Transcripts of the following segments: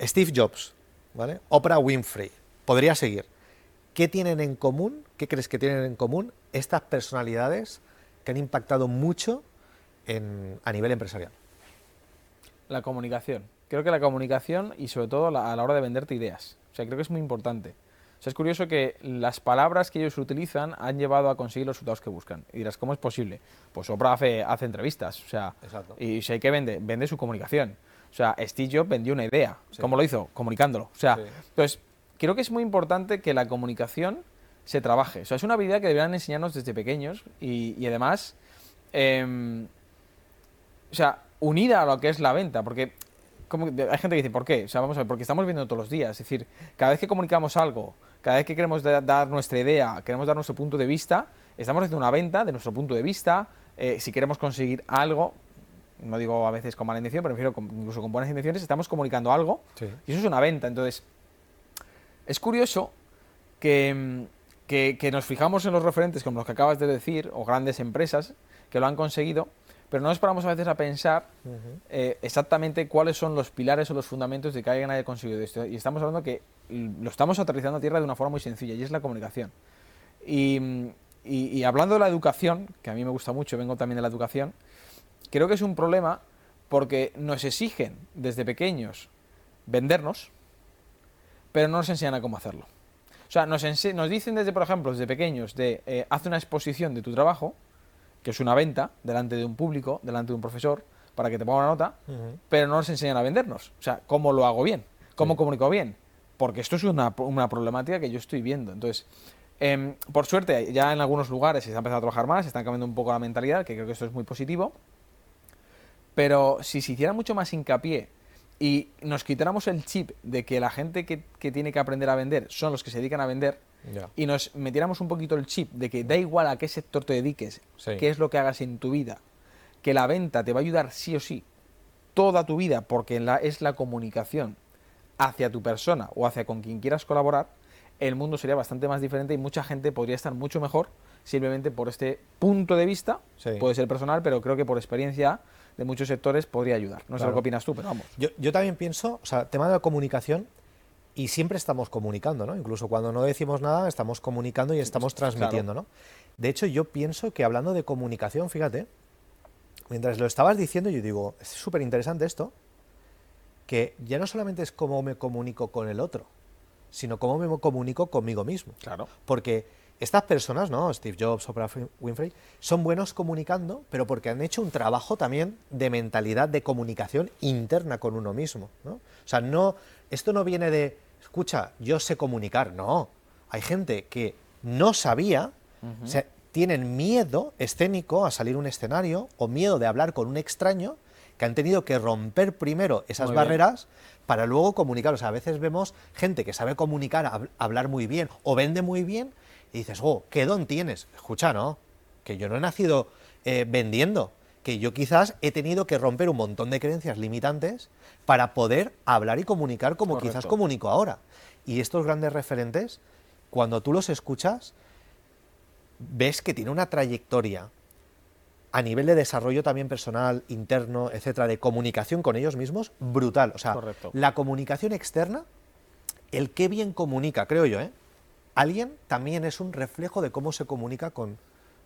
Steve Jobs, ¿vale? Oprah Winfrey. Podría seguir. ¿Qué tienen en común? ¿Qué crees que tienen en común estas personalidades que han impactado mucho a nivel empresarial? La comunicación. Creo que la comunicación y sobre todo a la hora de venderte ideas. O sea, creo que es muy importante. O sea, es curioso que las palabras que ellos utilizan han llevado a conseguir los resultados que buscan. Y dirás, ¿cómo es posible? Pues Oprah hace, entrevistas, o sea, y si hay que vende, vende su comunicación. O sea, Steve Jobs vendió una idea. ¿Cómo lo hizo? Comunicándolo. O sea, entonces, creo que es muy importante que la comunicación se trabaje. O sea, es una habilidad que deberían enseñarnos desde pequeños y, además, em, o sea, unida a lo que es la venta, porque como, hay gente que dice, ¿por qué? O sea, vamos a ver, porque estamos viendo todos los días. Es decir, cada vez que comunicamos algo, cada vez que queremos dar nuestra idea, queremos dar nuestro punto de vista, estamos haciendo una venta de nuestro punto de vista. Eh, si queremos conseguir algo, no digo a veces con mala intención, pero prefiero incluso con buenas intenciones, estamos comunicando algo y eso es una venta. Entonces, es curioso que, que, nos fijamos en los referentes como los que acabas de decir, o grandes empresas que lo han conseguido, pero no nos paramos a veces a pensar eh, exactamente cuáles son los pilares o los fundamentos de que alguien haya conseguido esto. Y estamos hablando que lo estamos aterrizando a tierra de una forma muy sencilla, y es la comunicación. Y, y, hablando de la educación, que a mí me gusta mucho, vengo también de la educación, creo que es un problema porque nos exigen desde pequeños vendernos, pero no nos enseñan a cómo hacerlo. O sea, nos, nos dicen desde, por ejemplo, desde pequeños de eh, haz una exposición de tu trabajo, que es una venta delante de un público, delante de un profesor, para que te ponga una nota, pero no nos enseñan a vendernos. O sea, cómo lo hago bien, cómo comunico bien, porque esto es una, una, problemática que yo estoy viendo. Entonces, em, por suerte, ya en algunos lugares se está empezando a trabajar más, se está cambiando un poco la mentalidad, que creo que esto es muy positivo, pero si se hiciera mucho más hincapié y nos quitáramos el chip de que la gente que, que tiene que aprender a vender son los que se dedican a vender, y nos metiéramos un poquito el chip de que da igual a qué sector te dediques, qué es lo que hagas en tu vida, que la venta te va a ayudar sí o sí toda tu vida porque es la comunicación hacia tu persona o hacia con quien quieras colaborar, el mundo sería bastante más diferente y mucha gente podría estar mucho mejor simplemente por este punto de vista, puede ser personal, pero creo que por experiencia de muchos sectores podría ayudar. No sé lo que opinas tú, pero vamos. Yo, yo también pienso, o sea, tema de la comunicación, y siempre estamos comunicando, ¿no? Incluso cuando no decimos nada, estamos comunicando y estamos transmitiendo, ¿no? De hecho, yo pienso que hablando de comunicación, fíjate, mientras lo estabas diciendo, yo digo, es súper interesante esto, que ya no solamente es cómo me comunico con el otro, sino cómo me comunico conmigo mismo. Claro. Porque estas personas, ¿no? Steve Jobs, Oprah Winfrey, son buenos comunicando, pero porque han hecho un trabajo también de mentalidad de comunicación interna con uno mismo, ¿no? O sea, no, esto no viene de, escucha, yo sé comunicar, no. Hay gente que no sabía, tienen miedo escénico a salir a un escenario o miedo de hablar con un extraño que han tenido que romper primero esas barreras para luego comunicar. O sea, a veces vemos gente que sabe comunicar, hablar muy bien o vende muy bien y dices, oh, ¿qué don tienes? Escucha, no, que yo no he nacido eh, vendiendo, que yo quizás he tenido que romper un montón de creencias limitantes para poder hablar y comunicar como quizás comunico ahora. Y estos grandes referentes, cuando tú los escuchas, ves que tiene una trayectoria a nivel de desarrollo también personal, interno, etcétera, de comunicación con ellos mismos, brutal. O sea, la comunicación externa, el qué bien comunica, creo yo, ¿eh? Alguien también es un reflejo de cómo se comunica con,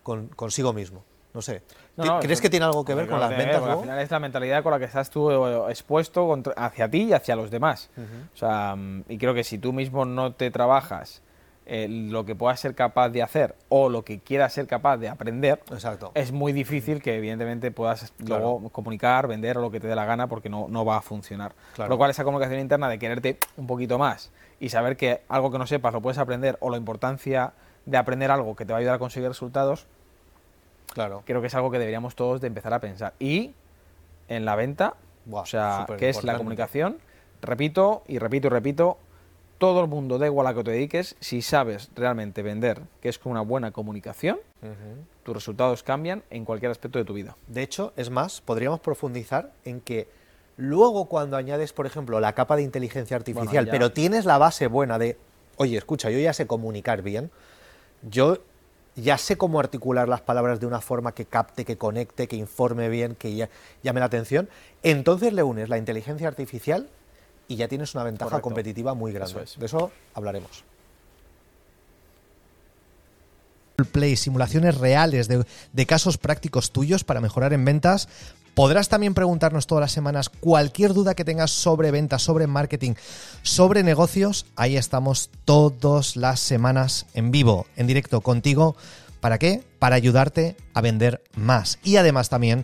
consigo mismo. No sé. ¿Crees que tiene algo que ver con las ventas? Al final es la mentalidad con la que estás tú eh, expuesto hacia ti y hacia los demás. O sea, mm, y creo que si tú mismo no te trabajas eh, lo que puedas ser capaz de hacer o lo que quieras ser capaz de aprender, Exacto. es muy difícil que evidentemente puedas luego comunicar, vender o lo que te dé la gana porque no, no va a funcionar. Por lo cual esa comunicación interna de quererte un poquito más y saber que algo que no sepas lo puedes aprender o la importancia de aprender algo que te va a ayudar a conseguir resultados, Claro. Creo que es algo que deberíamos todos de empezar a pensar. Y en la venta, o sea, que es la comunicación, repito y repito y repito, todo el mundo, da igual a que te dediques, si sabes realmente vender, que es con una buena comunicación, tus resultados cambian en cualquier aspecto de tu vida. De hecho, es más, podríamos profundizar en que luego cuando añades, por ejemplo, la capa de inteligencia artificial, pero tienes la base buena de, oye, escucha, yo ya sé comunicar bien, yo ya sé cómo articular las palabras de una forma que capte, que conecte, que informe bien, que llame la atención, entonces le unes la inteligencia artificial y ya tienes una ventaja Correcto. competitiva muy grande. Eso es. De eso hablaremos. Play, simulaciones reales de, de casos prácticos tuyos para mejorar en ventas. Podrás también preguntarnos todas las semanas cualquier duda que tengas sobre ventas, sobre marketing, sobre negocios. Ahí estamos todas las semanas en vivo, en directo contigo. ¿Para qué? Para ayudarte a vender más. Y además también